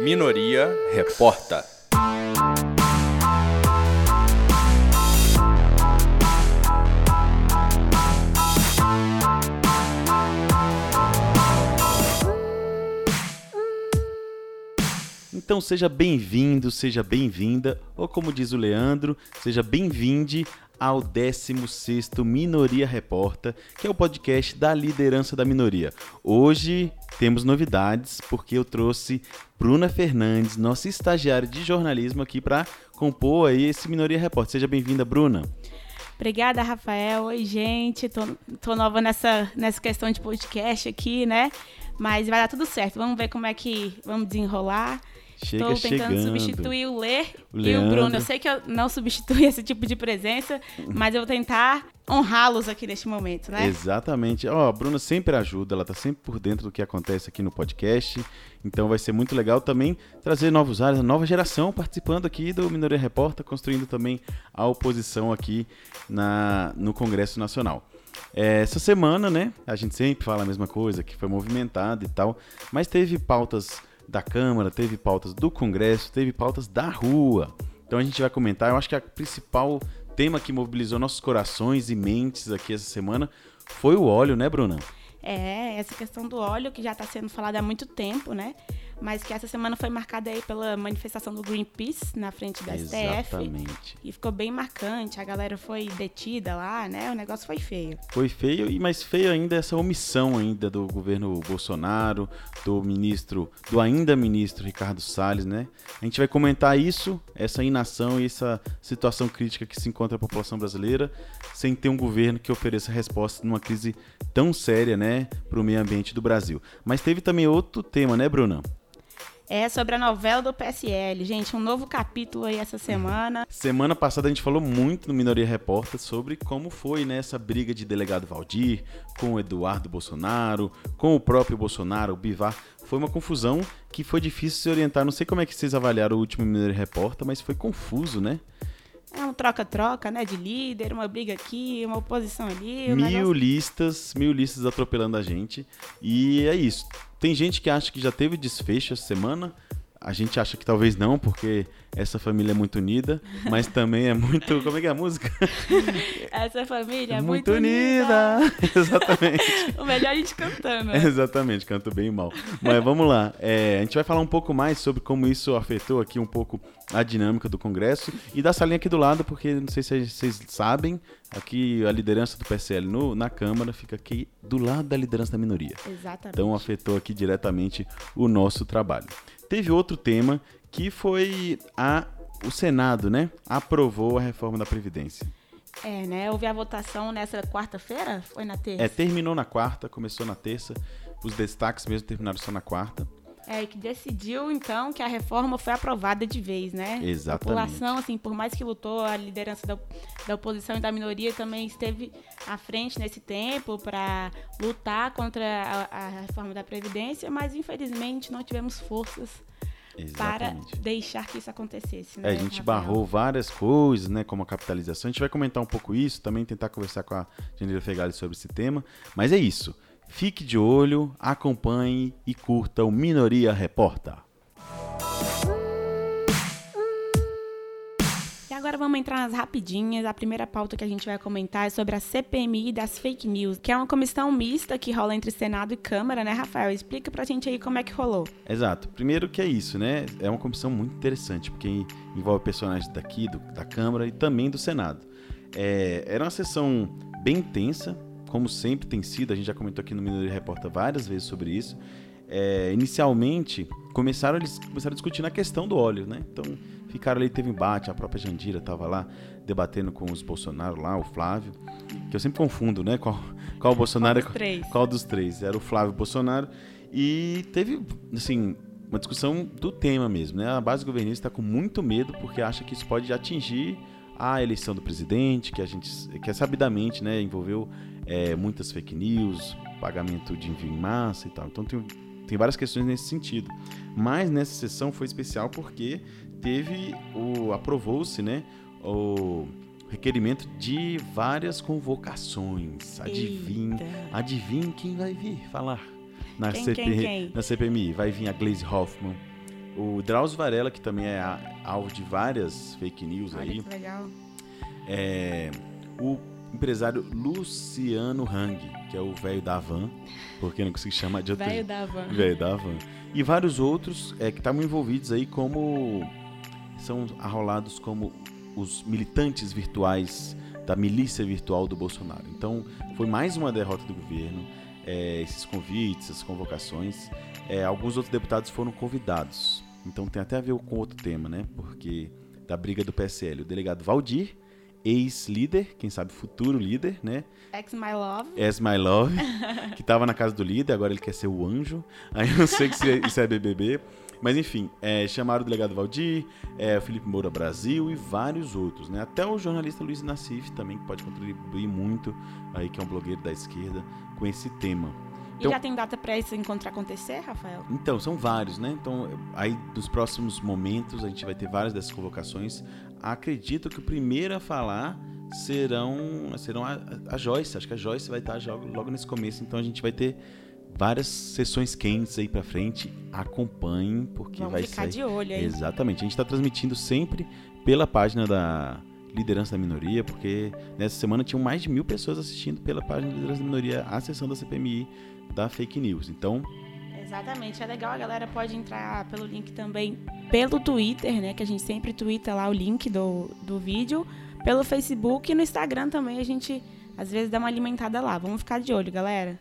Minoria Reporta. Então seja bem-vindo, seja bem-vinda, ou como diz o Leandro, seja bem-vinde ao 16º Minoria Reporta, que é o podcast da liderança da minoria. Hoje temos novidades, porque eu trouxe Bruna Fernandes, nossa estagiária de jornalismo aqui para compor aí esse Minoria Reporta. Seja bem-vinda, Bruna. Obrigada, Rafael. Oi, gente. Tô, tô nova nessa, nessa questão de podcast aqui, né? Mas vai dar tudo certo. Vamos ver como é que vamos desenrolar. Chega Estou tentando chegando. substituir o Lê O e o. Bruno. Eu sei que eu não substituí esse tipo de presença, mas eu vou tentar honrá-los aqui neste momento, né? Exatamente. Ó, a Bruna sempre ajuda, ela tá sempre por dentro do que acontece aqui no podcast. Então vai ser muito legal também trazer novos áreas, a nova geração participando aqui do Minoria Repórter, construindo também a oposição aqui na, no Congresso Nacional. É, essa semana, né, a gente sempre fala a mesma coisa, que foi movimentada e tal, mas teve pautas da Câmara, teve pautas do Congresso, teve pautas da rua. Então a gente vai comentar, eu acho que a principal tema que mobilizou nossos corações e mentes aqui essa semana foi o óleo, né, Bruna? É, essa questão do óleo que já está sendo falada há muito tempo, né? Mas que essa semana foi marcada aí pela manifestação do Greenpeace na frente da STF. Exatamente. E ficou bem marcante, a galera foi detida lá, né? O negócio foi feio. Foi feio, e mais feio ainda essa omissão ainda do governo Bolsonaro, do ministro, do ainda ministro Ricardo Salles, né? A gente vai comentar isso, essa inação e essa situação crítica que se encontra a população brasileira, sem ter um governo que ofereça resposta numa crise tão séria, né, para o meio ambiente do Brasil. Mas teve também outro tema, né, Bruna? É sobre a novela do PSL. Gente, um novo capítulo aí essa semana. Semana passada a gente falou muito no Minoria Repórter sobre como foi né, essa briga de delegado Valdir com o Eduardo Bolsonaro, com o próprio Bolsonaro, o Bivar. Foi uma confusão que foi difícil se orientar. Não sei como é que vocês avaliaram o último Minoria Repórter, mas foi confuso, né? É um troca-troca, né? De líder, uma briga aqui, uma oposição ali. um Mil negócio- listas, mil listas atropelando a gente. E é isso. Tem gente que acha que já teve desfecho essa semana. A gente acha que talvez não, porque essa família é muito unida, mas também é muito. Como é que é a música? Essa família é muito, unida. Exatamente. O melhor a gente cantando. né? Exatamente, canto bem mal. Mas vamos lá. É, a gente vai falar um pouco mais sobre como isso afetou aqui um pouco a dinâmica do Congresso e da salinha aqui do lado, porque não sei se vocês sabem, aqui a liderança do PSL no- na Câmara fica aqui do lado da liderança da minoria. Exatamente. Então afetou aqui diretamente o nosso trabalho. Teve outro tema que foi a o Senado, né? Aprovou a reforma da Previdência. É, né? Houve a votação nessa quarta-feira? Foi na terça? É, terminou na quarta, começou na terça. Os destaques mesmo terminaram só na quarta. É, que decidiu, então, que a reforma foi aprovada de vez, né? Exatamente. A população, assim, por mais que lutou, a liderança da, da oposição e da minoria também esteve à frente nesse tempo para lutar contra a, a reforma da Previdência, mas infelizmente não tivemos forças para Exatamente. deixar que isso acontecesse. É, né, a gente Rafael? barrou várias coisas, né, como a capitalização. A gente vai comentar um pouco isso, também tentar conversar com a Janeiro Fegali sobre esse tema. Mas é isso. Fique de olho, acompanhe e curta o Minoria Reporta. E agora vamos entrar nas rapidinhas. A primeira pauta que a gente vai comentar é sobre a CPMI das fake news, que é uma comissão mista que rola entre Senado e Câmara, né, Rafael? Explica pra gente aí como é que rolou. Exato. Primeiro que é isso, né? É uma comissão muito interessante, porque envolve personagens daqui, do- da Câmara e também do Senado. É, era uma sessão bem intensa, como sempre tem sido, a gente já comentou aqui no Minoria Repórter várias vezes sobre isso. É, inicialmente, começaram, eles começaram a discutir na questão do óleo, né? Então, ficaram ali, teve embate, a própria Jandira estava lá debatendo com os Bolsonaro lá, o Flávio, que eu sempre confundo, né? Qual, qual Bolsonaro é Qual dos três? qual dos três? Era o Flávio Bolsonaro. E teve, assim, uma discussão do tema mesmo, né? A base governista está com muito medo porque acha que isso pode atingir a eleição do presidente, que a gente, que é sabidamente, né, envolveu é, muitas fake news, pagamento de envio em massa e tal. Então tem, tem várias questões nesse sentido. Mas nessa sessão foi especial porque teve o aprovou-se, né, o requerimento de várias convocações. Adivinhe, Eita. adivinhe quem vai vir falar na, Quem, CP, quem, quem? na CPMI. Vai vir a Glaze Hoffman, O Drauzio Varela, que também é alvo de várias fake news Olha aí, que legal. é o empresário Luciano Hang, que é o velho da van, porque não consigo chamar de outro Velho da van. Velho da van. E vários outros é, que estavam envolvidos aí como. São arrolados como os militantes virtuais da milícia virtual do Bolsonaro. Então, foi mais uma derrota do governo. é, esses convites, essas convocações. É, alguns outros deputados foram convidados. Então, tem até a ver com outro tema, né? Porque da briga do PSL. O delegado Valdir, ex-líder, quem sabe futuro líder, né? Ex My Love. As My Love, que tava na casa do líder, agora ele quer ser o anjo. Aí eu não sei se é- isso é BBB. Mas enfim, é, chamaram o delegado Valdir, é, Felipe Moura Brasil e vários outros, né? Até o jornalista Luiz Nassif também, que pode contribuir muito, aí que é um blogueiro da esquerda, com esse tema. E já tem data pra esse encontro acontecer, Rafael? Então, são vários, né? Então, aí nos próximos momentos a gente vai ter várias dessas convocações. Acredito que o primeiro a falar serão, serão a, a Joyce. Acho que a Joyce vai estar logo, logo nesse começo. Então a gente vai ter várias sessões quentes aí pra frente. Acompanhem, porque Vamos vai ficar sair. de olho aí. Exatamente. A gente está transmitindo sempre pela página da Liderança da Minoria, porque nessa semana tinham mais de mil pessoas assistindo pela página da Liderança da Minoria a sessão da CPMI da fake news. Então, Exatamente, é legal, a galera pode entrar pelo link também pelo Twitter, né? Que a gente sempre twitta lá o link do, do vídeo. Pelo Facebook e no Instagram também a gente às vezes dá uma alimentada lá. Vamos ficar de olho, galera.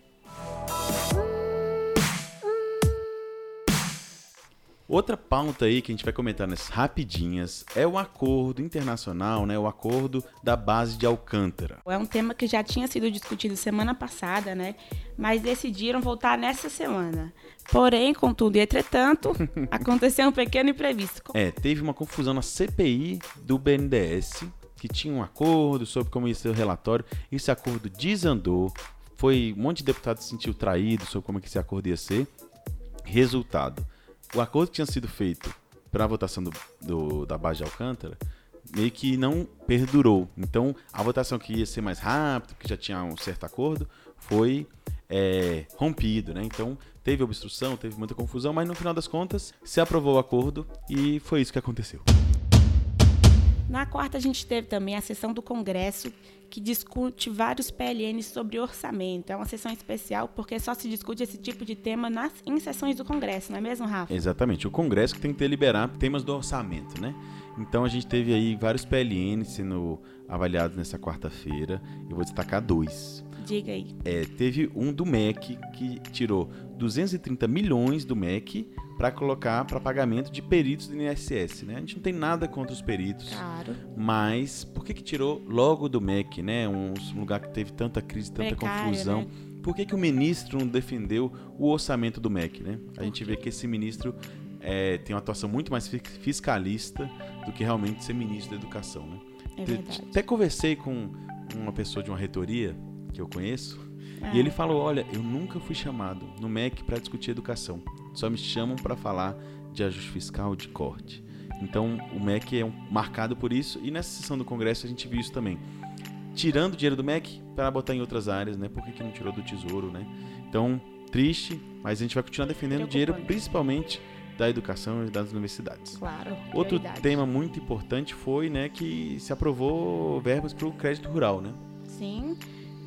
Outra pauta aí que a gente vai comentar nas rapidinhas é o acordo internacional, né? O acordo da base de Alcântara. É um tema que já tinha sido discutido semana passada, né? Mas decidiram voltar nessa semana. Porém, contudo e entretanto, aconteceu um pequeno imprevisto. É, teve uma confusão na CPI do BNDES, que tinha um acordo sobre como ia ser o relatório. Esse acordo desandou. Foi um monte de deputados se sentiu traído sobre como é que esse acordo ia ser. Resultado: o acordo que tinha sido feito para a votação do, do- da base de Alcântara meio que não perdurou. Então, a votação que ia ser mais rápido, que já tinha um certo acordo, foi é, rompido, né? Então, teve obstrução, teve muita confusão, mas no final das contas, se aprovou o acordo e foi isso que aconteceu. Na quarta, a gente teve também a sessão do Congresso, que discute vários PLNs sobre orçamento. É uma sessão especial porque só se discute esse tipo de tema nas, em sessões do Congresso, não é mesmo, Rafa? Exatamente, o Congresso que tem que deliberar temas do orçamento, né? Então a gente teve aí vários PLNs sendo avaliados nessa quarta-feira. Eu vou destacar dois. Diga aí. É, teve um do MEC que tirou 230 milhões do MEC para colocar para pagamento de peritos do INSS, né? A gente não tem nada contra os peritos, Claro. mas por que que tirou logo do MEC, né? Um lugar que teve tanta crise, tanta Precário, confusão. né? Por que que o ministro não defendeu o orçamento do MEC, né? A gente vê que esse ministro é, tem uma atuação muito mais fi- fiscalista do que realmente ser ministro da educação, né? É verdade. Até conversei com uma pessoa de uma reitoria que eu conheço Ah. e ele falou: Olha, eu nunca fui chamado no MEC para discutir educação. Só me chamam para falar de ajuste fiscal, de corte. Então o MEC é um- marcado por isso e nessa sessão do Congresso a gente viu isso também. Tirando dinheiro do MEC para botar em outras áreas, né? Por que, que não tirou do Tesouro, né? Então, triste, mas a gente vai continuar defendendo o dinheiro, principalmente da educação e das universidades. Claro. Outro prioridade. tema muito importante foi, né, que se aprovou verbas para o crédito rural, né? Sim.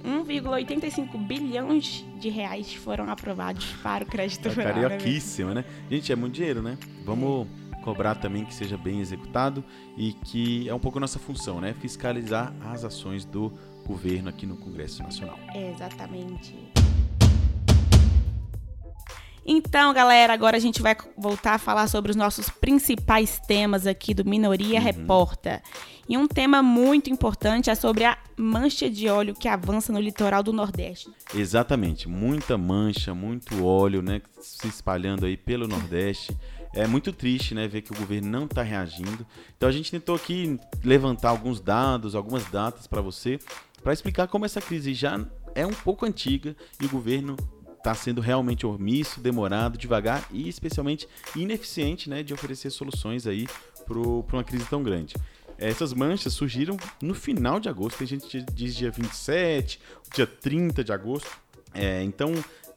1,85 bilhões de reais foram aprovados para o crédito Tá rural. né, carioquíssima, né? Gente, é muito dinheiro, né? Vamos cobrar também que seja bem executado e que é um pouco nossa função, né? Fiscalizar as ações do governo aqui no Congresso Nacional. Exatamente. Então, galera, agora a gente vai voltar a falar sobre os nossos principais temas aqui do Minoria Uhum. Reporta. E um tema muito importante é sobre a mancha de óleo que avança no litoral do Nordeste. Exatamente, muita mancha, muito óleo, né, se espalhando aí pelo Nordeste. É muito triste, né, ver que o governo não está reagindo. Então a gente tentou aqui levantar alguns dados, algumas datas para você, para explicar como essa crise já é um pouco antiga e o governo está sendo realmente omisso, demorado, devagar e especialmente ineficiente, né, de oferecer soluções aí para uma crise tão grande. Essas manchas surgiram no final de agosto, tem gente que diz dia 27, dia 30 de agosto. É, então,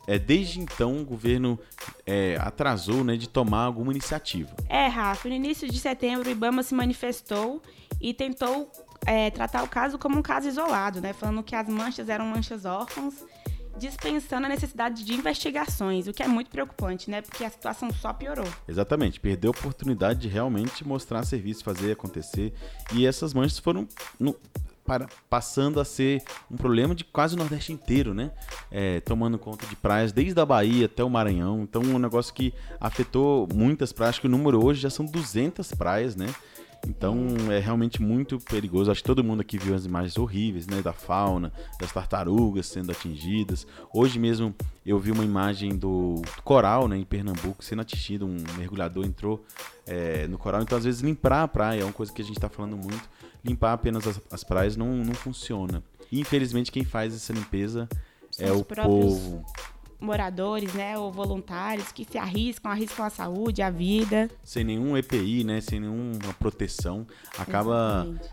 é, desde então o governo é, atrasou né, de tomar alguma iniciativa. É, Rafa, no início de setembro o Ibama se manifestou e tentou é, tratar o caso como um caso isolado, né? Falando que as manchas eram manchas órfãos, dispensando a necessidade de investigações, o que é muito preocupante, né? Porque a situação só piorou. Exatamente, perdeu a oportunidade de realmente mostrar serviço, fazer acontecer. E essas manchas foram no, para, passando a ser um problema de quase o Nordeste inteiro, né? É, tomando conta de praias desde a Bahia até o Maranhão. Então, um negócio que afetou muitas praias. Acho que o número hoje já são 200 praias, né? Então é realmente muito perigoso. Acho que todo mundo aqui viu as imagens horríveis, né? Da fauna, das tartarugas sendo atingidas. Hoje mesmo eu vi uma imagem do coral, né? Em Pernambuco sendo atingido. Um mergulhador entrou é, no coral. Então às vezes limpar a praia é uma coisa que a gente está falando muito limpar apenas as, as praias não, não funciona. E, infelizmente, quem faz essa limpeza São é o povo. Moradores, né, ou voluntários que se arriscam, arriscam a saúde, a vida. Sem nenhum EPI, né, sem nenhuma proteção, acaba Exatamente.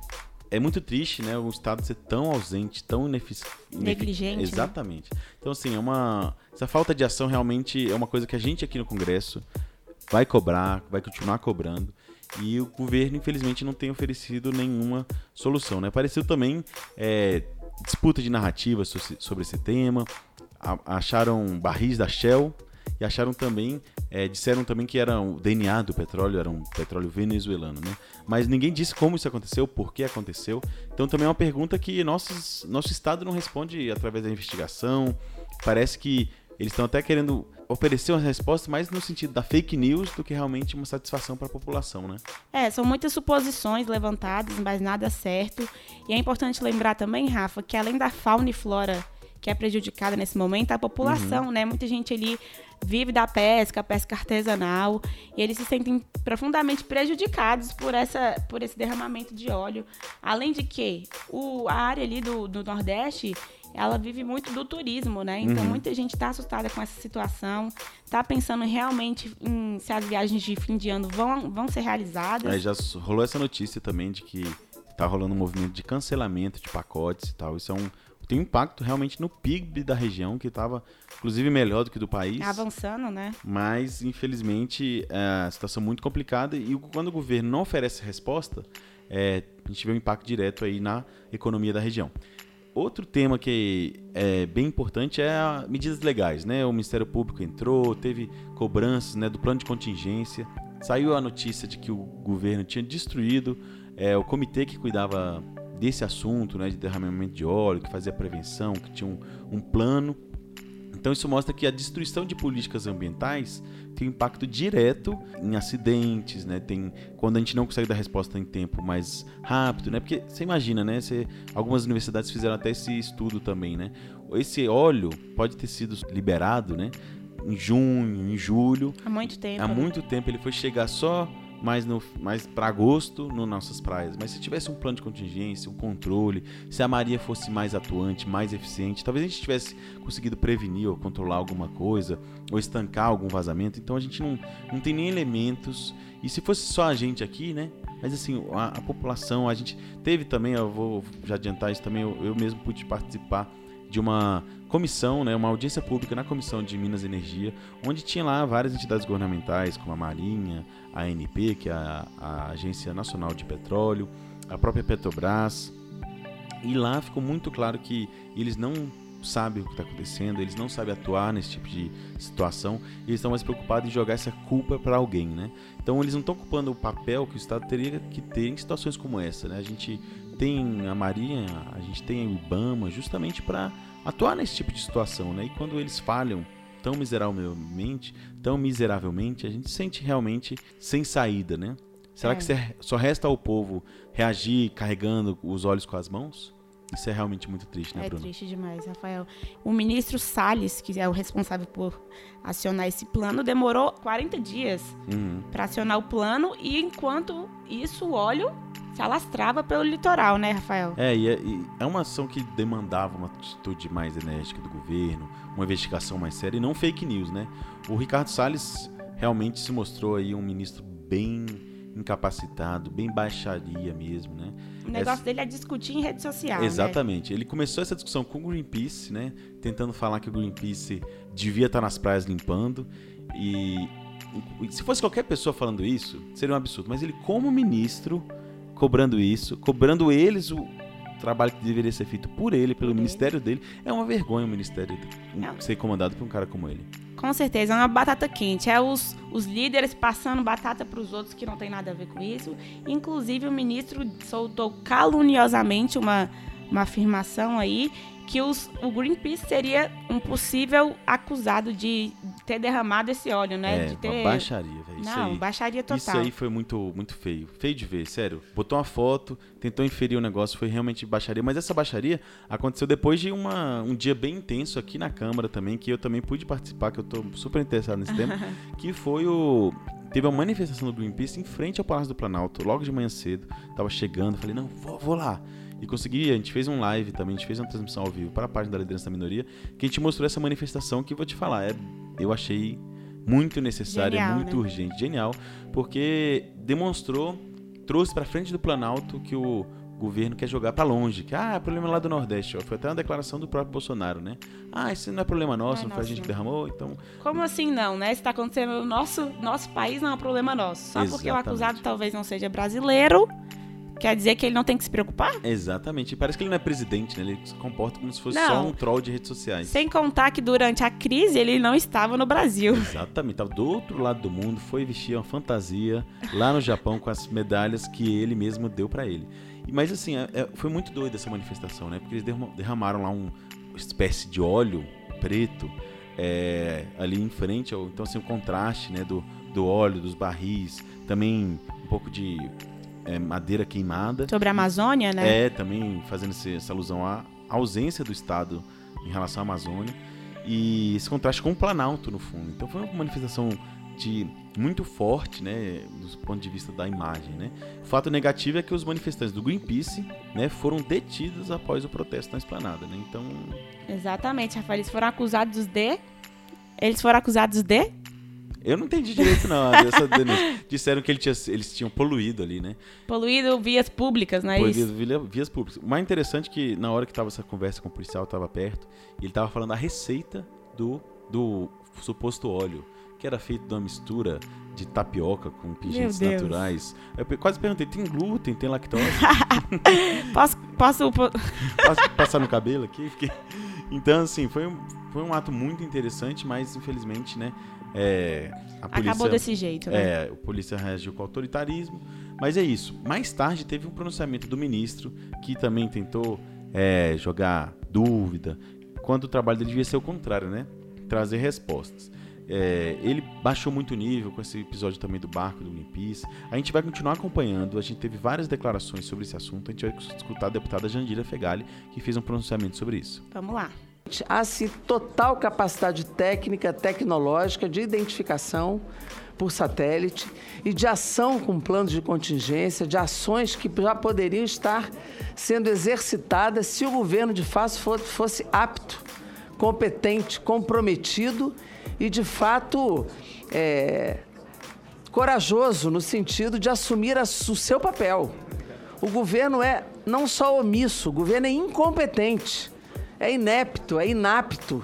é muito triste, né, o Estado ser tão ausente, tão ineficiente. Negligente. Né? Exatamente. Né? Então, assim, é uma. Essa falta de ação realmente é uma coisa que a gente aqui no Congresso vai cobrar, vai continuar cobrando e o governo, infelizmente, não tem oferecido nenhuma solução. Né? Apareceu também é, disputa de narrativas sobre esse tema, acharam barris da Shell e acharam também, é, disseram também que era o DNA do petróleo, era um petróleo venezuelano, né? Mas ninguém disse como isso aconteceu, por que aconteceu. Então também é uma pergunta que nossos, nosso Estado não responde através da investigação. Parece que eles estão até querendo oferecer uma resposta mais no sentido da fake news do que realmente uma satisfação para a população, né? É, são muitas suposições levantadas, mas nada certo. E é importante lembrar também, Rafa, que além da fauna e flora que é prejudicada nesse momento, a população, uhum. né? Muita gente ali vive da pesca, pesca artesanal, e eles se sentem profundamente prejudicados por, essa, por esse derramamento de óleo. Além de que o, a área ali do, do Nordeste ela vive muito do turismo, né? Então uhum. muita gente está assustada com essa situação, está pensando realmente em se as viagens de fim de ano vão, vão ser realizadas. Aí já rolou essa notícia também de que está rolando um movimento de cancelamento de pacotes e tal. Isso é um tem um impacto realmente no PIB da região, que estava inclusive melhor do que do país. Avançando, né? Mas, infelizmente, é a situação muito complicada e quando o governo não oferece resposta, é, a gente vê um impacto direto aí na economia da região. Outro tema que é bem importante é as medidas legais, né? O Ministério Público entrou, teve cobranças né, do plano de contingência. Saiu a notícia de que o governo tinha destruído é, o comitê que cuidava desse assunto, né, de derramamento de óleo, que fazia prevenção, que tinha um, um plano então isso mostra que a destruição de políticas ambientais tem impacto direto em acidentes, né? Tem quando a gente não consegue dar resposta em tempo mais rápido, né? Porque você imagina, né? Você, algumas universidades fizeram até esse estudo também, né? Esse óleo pode ter sido liberado, né? Em junho, em julho. Há muito tempo. Há né? muito tempo ele foi chegar só mais, mais para agosto nas nossas praias. Mas se tivesse um plano de contingência, um controle, se a Maria fosse mais atuante, mais eficiente, talvez a gente tivesse conseguido prevenir ou controlar alguma coisa, ou estancar algum vazamento. Então a gente não, não tem nem elementos. E se fosse só a gente aqui, né? Mas assim, a, a população, a gente teve também, eu vou já adiantar isso também, eu, eu mesmo pude participar de uma comissão, né, uma audiência pública na Comissão de Minas e Energia, onde tinha lá várias entidades governamentais, como a Marinha, a ANP, que é a, a Agência Nacional de Petróleo, a própria Petrobras. E lá ficou muito claro que eles não sabem o que está acontecendo, eles não sabem atuar nesse tipo de situação, e eles estão mais preocupados em jogar essa culpa para alguém, né? Então eles não estão ocupando o papel que o Estado teria que ter em situações como essa, né? A gente tem a Marinha, a gente tem o IBAMA justamente para atuar nesse tipo de situação, né? E quando eles falham tão miseravelmente, tão miseravelmente, a gente sente realmente sem saída, né? Será é. que só resta ao povo reagir carregando os olhos com as mãos? Isso é realmente muito triste, né, é Bruno? É triste demais, Rafael. O ministro Salles, que é o responsável por acionar esse plano, demorou 40 dias uhum. para acionar o plano e enquanto isso o óleo se alastrava pelo litoral, né, Rafael? É, e é, e é uma ação que demandava uma atitude mais enérgica do governo, uma investigação mais séria e não fake news, né? O Ricardo Salles realmente se mostrou aí um ministro bem incapacitado, bem baixaria mesmo, né? O negócio essa... dele é discutir em rede social. Né? Exatamente. Né? Ele começou essa discussão com o Greenpeace, né? Tentando falar que o Greenpeace devia estar nas praias limpando. E se fosse qualquer pessoa falando isso, seria um absurdo. Mas ele, como ministro, cobrando isso, cobrando eles o trabalho que deveria ser feito por ele, pelo ministério dele, é uma vergonha o ministério é. ser comandado por um cara como ele. Com certeza, é uma batata quente. É os, os líderes passando batata para os outros que não tem nada a ver com isso. Inclusive, o ministro soltou caluniosamente uma, uma afirmação aí que os, o Greenpeace seria um possível acusado de ter derramado esse óleo, né? É, de ter... uma baixaria, velho. Não, aí, baixaria total. Isso aí foi muito, muito feio. Feio de ver, sério. Botou uma foto, tentou inferir o negócio, foi realmente baixaria. Mas essa baixaria aconteceu depois de uma, um dia bem intenso aqui na Câmara também, que eu também pude participar, que eu tô super interessado nesse tema, que foi o teve uma manifestação do Greenpeace em frente ao Palácio do Planalto, logo de manhã cedo. Tava chegando, falei, não, vou, vou lá. E consegui, a gente fez um live também, a gente fez uma transmissão ao vivo para a página da liderança da minoria, que a gente mostrou essa manifestação que vou te falar, é, eu achei muito necessária, genial, muito né? urgente, genial, porque demonstrou, trouxe para frente do Planalto que o governo quer jogar para longe, que ah, é problema lá do Nordeste, ó. foi até uma declaração do próprio Bolsonaro, né? Ah, isso não é problema nosso, não, é não foi a gente que derramou, então. Como assim não, né? Está acontecendo no nosso nosso país, não é um problema nosso. Só Exatamente. porque o acusado talvez não seja brasileiro, Quer dizer que ele não tem que se preocupar? Exatamente. Parece que ele não é presidente, né? Ele se comporta como se fosse não. só um troll de redes sociais. Sem contar que durante a crise ele não estava no Brasil. Exatamente. Estava do outro lado do mundo, foi vestir uma fantasia lá no Japão com as medalhas que ele mesmo deu para ele. Mas assim, é, é, foi muito doida essa manifestação, né? Porque eles derramaram lá uma espécie de óleo preto é, ali em frente. Então, assim, o contraste né, do, do óleo, dos barris, também um pouco de é, madeira queimada. Sobre a Amazônia, né? É, também fazendo essa alusão à ausência do Estado em relação à Amazônia. E esse contraste com o Planalto, no fundo. Então foi uma manifestação de muito forte, né, do ponto de vista da imagem, né. O fato negativo é que os manifestantes do Greenpeace, né, foram detidos após o protesto na esplanada, né. Então, exatamente, Rafael, eles foram acusados de eles foram acusados de eu não entendi direito, não, essa denúncia. Disseram que ele tinha, eles tinham poluído ali, né? Poluído vias públicas, não é Poluído isso? vias públicas. O mais interessante é que na hora que tava essa conversa com o policial, estava perto, ele tava falando a receita do, do suposto óleo, que era feito de uma mistura de tapioca com pigmentos naturais. Eu quase perguntei, tem glúten, tem lactose? posso, posso... posso passar no cabelo aqui? Então, assim, foi um, foi um ato muito interessante, mas infelizmente, né, é, a polícia, Acabou desse jeito, né? É, a polícia reagiu com autoritarismo. Mas é isso. Mais tarde teve um pronunciamento do ministro que também tentou é, jogar dúvida, quando o trabalho dele devia ser o contrário, né? Trazer respostas. É, ele baixou muito o nível com esse episódio também do barco do Greenpeace. A gente vai continuar acompanhando. A gente teve várias declarações sobre esse assunto. A gente vai escutar a deputada Jandira Fegali, que fez um pronunciamento sobre isso. Vamos lá. Há-se total capacidade técnica, tecnológica de identificação por satélite e de ação com planos de contingência, de ações que já poderiam estar sendo exercitadas se o governo de fato fosse apto, competente, comprometido e de fato é, corajoso no sentido de assumir a, o seu papel. O governo é não só omisso, o governo é incompetente é inepto, é inapto.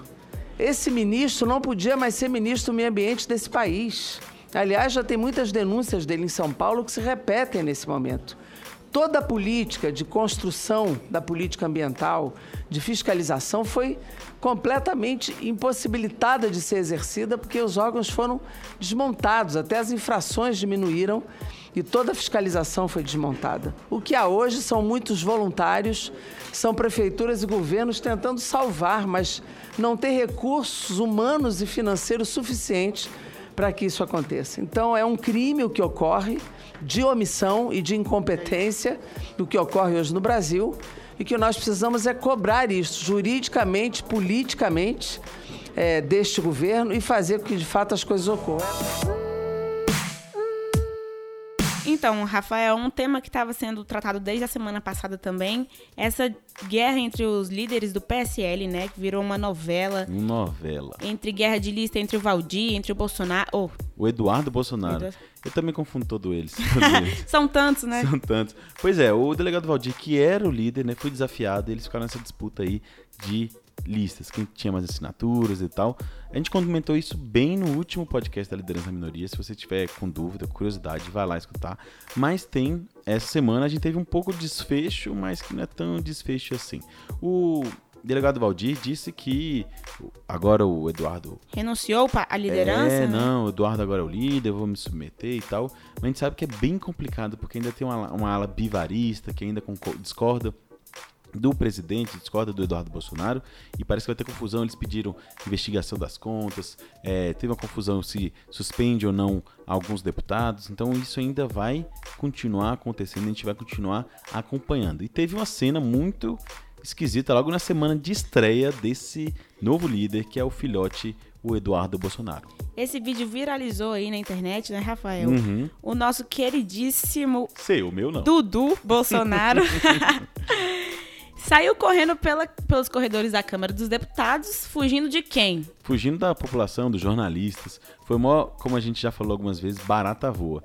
Esse ministro não podia mais ser ministro do meio ambiente desse país. Aliás, já tem muitas denúncias dele em São Paulo que se repetem nesse momento. Toda a política de construção da política ambiental, de fiscalização, foi completamente impossibilitada de ser exercida porque os órgãos foram desmontados, até as infrações diminuíram e toda a fiscalização foi desmontada. O que há hoje são muitos voluntários, são prefeituras e governos tentando salvar, mas não tem recursos humanos e financeiros suficientes para que isso aconteça. Então é um crime o que ocorre de omissão e de incompetência do que ocorre hoje no Brasil e que nós precisamos é cobrar isso juridicamente, politicamente é, deste governo e fazer com que de fato as coisas ocorram. Então, Rafael, um tema que estava sendo tratado desde a semana passada também, essa guerra entre os líderes do PSL, né, que virou uma novela. Novela. Entre guerra de lista entre o Valdir, entre o Bolsonaro. Oh, O Eduardo Bolsonaro. Eduardo. Eu também confundo todos eles. eles. são tantos, né? São tantos. Pois é, o delegado Valdir, que era o líder, né, foi desafiado, e eles ficaram nessa disputa aí de listas, quem tinha mais assinaturas e tal. A gente comentou isso bem no último podcast da Liderança da Minoria. Se você tiver com dúvida, curiosidade, vai lá escutar. Mas tem, essa semana a gente teve um pouco de desfecho, mas que não é tão desfecho assim. O delegado Valdir disse que agora o Eduardo Renunciou à liderança? é, né? não, o Eduardo agora é o líder, eu vou me submeter e tal. Mas a gente sabe que é bem complicado, porque ainda tem uma, uma ala bivarista que ainda discorda do presidente, discorda do Eduardo Bolsonaro, e parece que vai ter confusão. Eles pediram investigação das contas, é, teve uma confusão se suspende ou não alguns deputados, então isso ainda vai continuar acontecendo, a gente vai continuar acompanhando. E teve uma cena muito esquisita logo na semana de estreia desse novo líder, que é o filhote, o Eduardo Bolsonaro. Esse vídeo viralizou aí na internet, né, Rafael? Uhum. O nosso queridíssimo Sei, o meu não. Dudu Bolsonaro saiu correndo pela- pelos corredores da Câmara dos Deputados, fugindo de quem? Fugindo da população, dos jornalistas, foi mó, como a gente já falou algumas vezes, barata voa.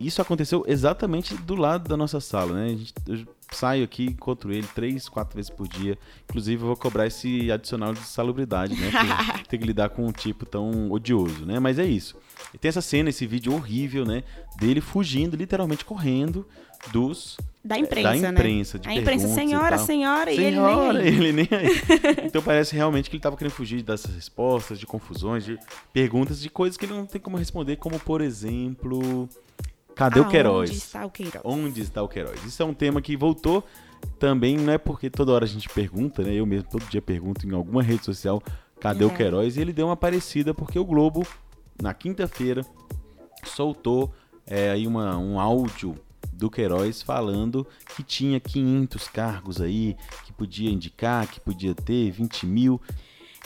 Isso aconteceu exatamente do lado da nossa sala, né? A gente, eu saio aqui, encontro ele três, quatro vezes por dia. Inclusive, eu vou cobrar esse adicional de salubridade, né? Por ter que lidar com um tipo tão odioso, né? Mas é isso. E tem essa cena, esse vídeo horrível, né? Dele fugindo, literalmente correndo dos Da imprensa, da né? imprensa, de A imprensa, perguntas e senhora, senhora, e ele nem Senhora, aí. ele nem aí. Então parece realmente que ele tava querendo fugir dessas respostas, de confusões, de perguntas, de coisas que ele não tem como responder, como por exemplo, cadê o Aonde Queiroz? está o Queiroz? Onde está o Queiroz? Isso é um tema que voltou também, não é porque toda hora a gente pergunta, né? Eu mesmo todo dia pergunto em alguma rede social, cadê o É. Queiroz? E ele deu uma parecida porque o Globo, na quinta-feira, soltou é, aí uma, um áudio do Queiroz falando que tinha 500 cargos aí, que podia indicar, que podia ter 20 mil.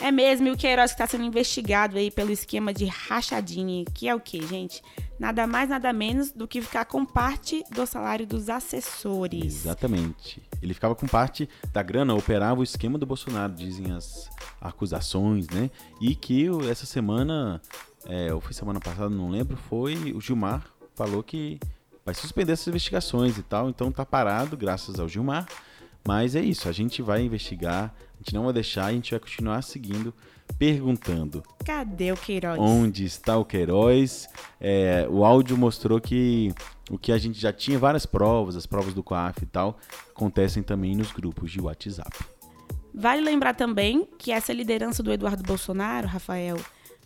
É mesmo, e o Queiroz que está sendo investigado aí pelo esquema de rachadinha, que é o quê, gente? Nada mais, nada menos do que ficar com parte do salário dos assessores. Exatamente. Ele ficava com parte da grana, operava o esquema do Bolsonaro, dizem as acusações, né? E que essa semana, é, ou foi semana passada, não lembro, foi o Gilmar falou que vai suspender essas investigações e tal, então tá parado, graças ao Gilmar. Mas é isso, a gente vai investigar, a gente não vai deixar, a gente vai continuar seguindo, perguntando Cadê o Queiroz? onde está o Queiroz. É, o áudio mostrou que o que a gente já tinha várias provas, as provas do COAF e tal, acontecem também nos grupos de WhatsApp. Vale lembrar também que essa liderança do Eduardo Bolsonaro, Rafael,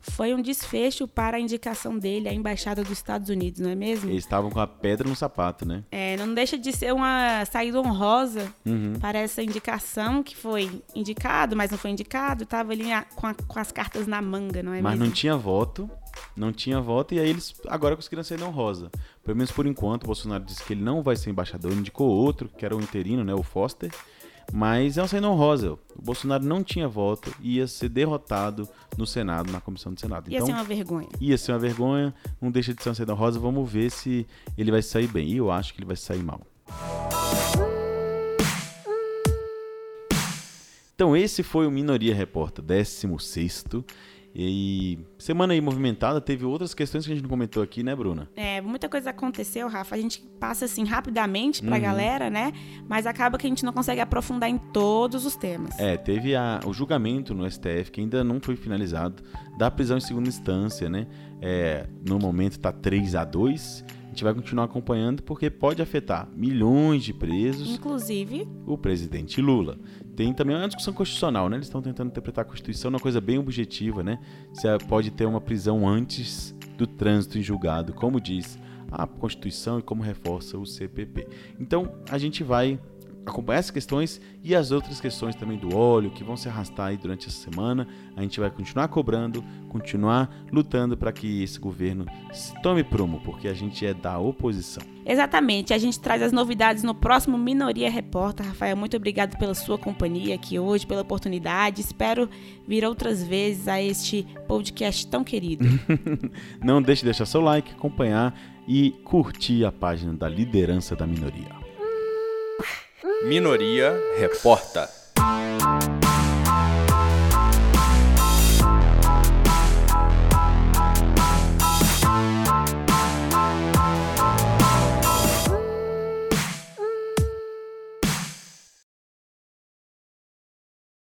foi um desfecho para a indicação dele à Embaixada dos Estados Unidos, não é mesmo? Eles estavam com a pedra no sapato, né? É, não deixa de ser uma saída honrosa Uhum. para essa indicação que foi indicado, mas não foi indicado, estava ali com, a- com as cartas na manga, não é Mas mesmo? não tinha voto, não tinha voto, e aí eles agora conseguiram sair honrosa. Pelo menos por enquanto, o Bolsonaro disse que ele não vai ser embaixador, indicou outro, que era o interino, né, o Foster. Mas é uma saída honrosa. O Bolsonaro não tinha voto, ia ser derrotado no Senado, na comissão do Senado. Ia então, ser uma vergonha. ia ser uma vergonha, não deixa de ser uma saída rosa. Vamos ver se ele vai sair bem. E eu acho que ele vai sair mal. Então esse foi o Minoria Repórter 16º. E semana aí movimentada, teve outras questões que a gente não comentou aqui, né, Bruna? É, muita coisa aconteceu, Rafa. A gente passa assim rapidamente pra Uhum. galera, né? Mas acaba que a gente não consegue aprofundar em todos os temas. É, teve a- o julgamento no STF, que ainda não foi finalizado, da prisão em segunda instância, né? É, no momento tá 3 a 2 A gente vai continuar acompanhando porque pode afetar milhões de presos, Inclusive, o presidente Lula. Tem também uma discussão constitucional, né? Eles estão tentando interpretar a Constituição uma coisa bem objetiva, né? Se pode ter uma prisão antes do trânsito em julgado, como diz a Constituição e como reforça o CPP. Então, a gente vai acompanhar essas questões e as outras questões também do óleo que vão se arrastar aí durante essa semana. A gente vai continuar cobrando, continuar lutando para que esse governo se tome prumo, porque a gente é da oposição. Exatamente, a gente traz as novidades no próximo Minoria Repórter. Rafael, muito obrigado pela sua companhia aqui hoje, pela oportunidade. Espero vir outras vezes a este podcast tão querido. Não deixe de deixar seu like, acompanhar e curtir a página da liderança da minoria. Minoria Reporta.